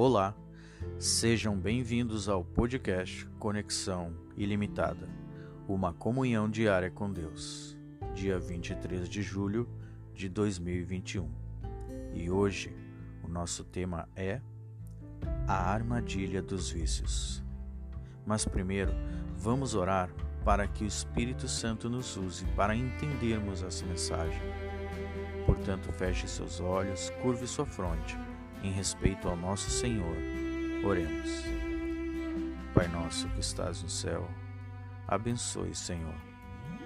Olá, sejam bem-vindos ao podcast Conexão Ilimitada, uma comunhão diária com Deus, dia 23 de julho de 2021. E hoje o nosso tema é a armadilha dos vícios. Mas primeiro, vamos orar para que o Espírito Santo nos use para entendermos essa mensagem. Portanto, feche seus olhos, curve sua fronte em respeito ao nosso Senhor. Oremos. Pai nosso que estás no céu, abençoe, Senhor,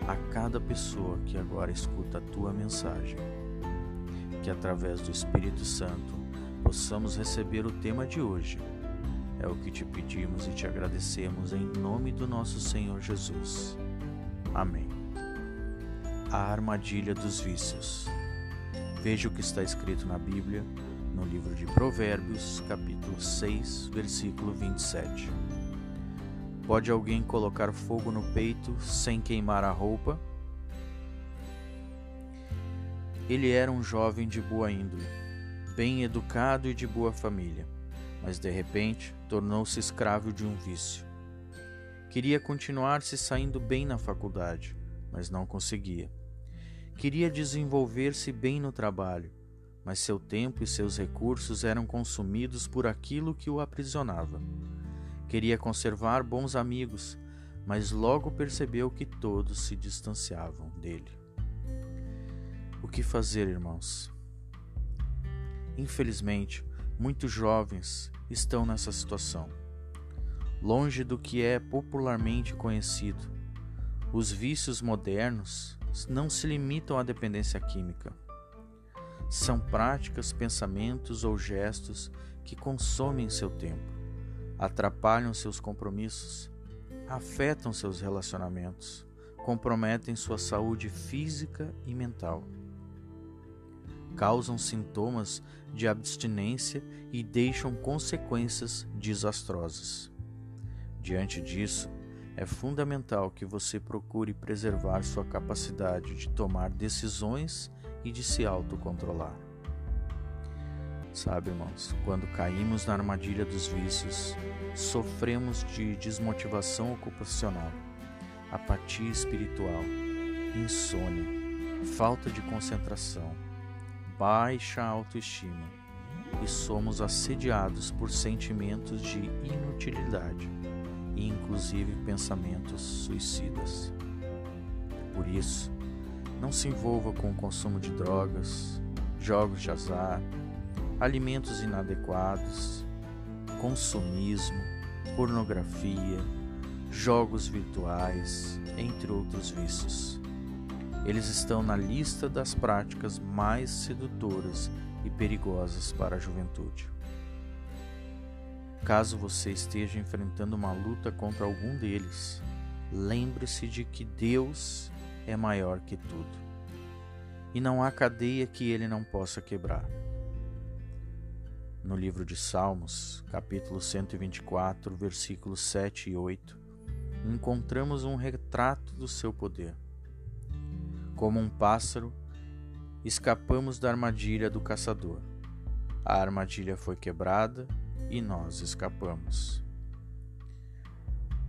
a cada pessoa que agora escuta a tua mensagem. Que através do Espírito Santo possamos receber o tema de hoje. É o que te pedimos e te agradecemos em nome do nosso Senhor Jesus. Amém. A armadilha dos vícios. Veja o que está escrito na Bíblia no livro de Provérbios, capítulo 6, versículo 27. Pode alguém colocar fogo no peito sem queimar a roupa? Ele era um jovem de boa índole, bem educado e de boa família, mas de repente tornou-se escravo de um vício. Queria continuar se saindo bem na faculdade, mas não conseguia. Queria desenvolver-se bem no trabalho, mas seu tempo e seus recursos eram consumidos por aquilo que o aprisionava. Queria conservar bons amigos, mas logo percebeu que todos se distanciavam dele. O que fazer, irmãos? Infelizmente, muitos jovens estão nessa situação. Longe do que é popularmente conhecido, os vícios modernos não se limitam à dependência química são práticas, pensamentos ou gestos que consomem seu tempo, atrapalham seus compromissos, afetam seus relacionamentos, comprometem sua saúde física e mental, causam sintomas de abstinência e deixam consequências desastrosas. Diante disso, é fundamental que você procure preservar sua capacidade de tomar decisões e de se autocontrolar. Sabe, irmãos, quando caímos na armadilha dos vícios, sofremos de desmotivação ocupacional, apatia espiritual, insônia, falta de concentração, baixa autoestima e somos assediados por sentimentos de inutilidade inclusive pensamentos suicidas. Por isso, não se envolva com o consumo de drogas, jogos de azar, alimentos inadequados, consumismo, pornografia, jogos virtuais, entre outros vícios. Eles estão na lista das práticas mais sedutoras e perigosas para a juventude. Caso você esteja enfrentando uma luta contra algum deles, lembre-se de que Deus é maior que tudo, e não há cadeia que ele não possa quebrar. No livro de Salmos, capítulo 124, versículos 7 e 8, encontramos um retrato do seu poder. Como um pássaro, escapamos da armadilha do caçador. A armadilha foi quebrada e nós escapamos.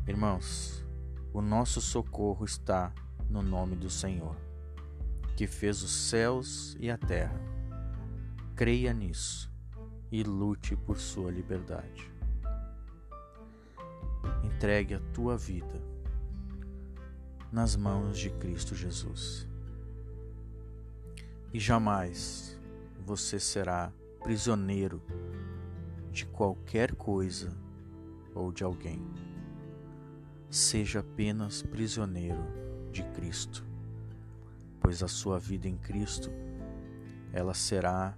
Irmãos, o nosso socorro está no nome do Senhor, que fez os céus e a terra. Creia nisso e lute por sua liberdade. Entregue a tua vida nas mãos de Cristo Jesus. E jamais você será prisioneiro de qualquer coisa ou de alguém. Seja apenas prisioneiro de Cristo, pois a sua vida em Cristo ela será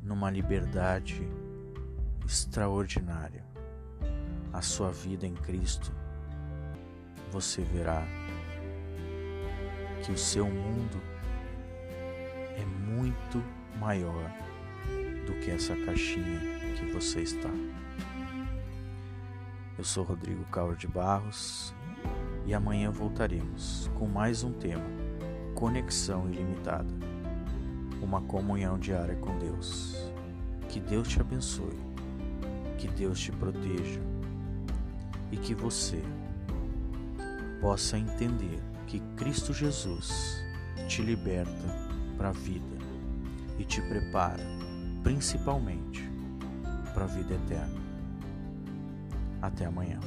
numa liberdade extraordinária. A sua vida em Cristo, você verá que o seu mundo é muito maior do que essa caixinha que você está. Eu sou Rodrigo Cauro de Barros e amanhã voltaremos com mais um tema: Conexão Ilimitada uma comunhão diária com Deus. Que Deus te abençoe Deus te proteja e que você possa entender que Cristo Jesus te liberta para a vida e te prepara principalmente para a vida eterna. Até amanhã.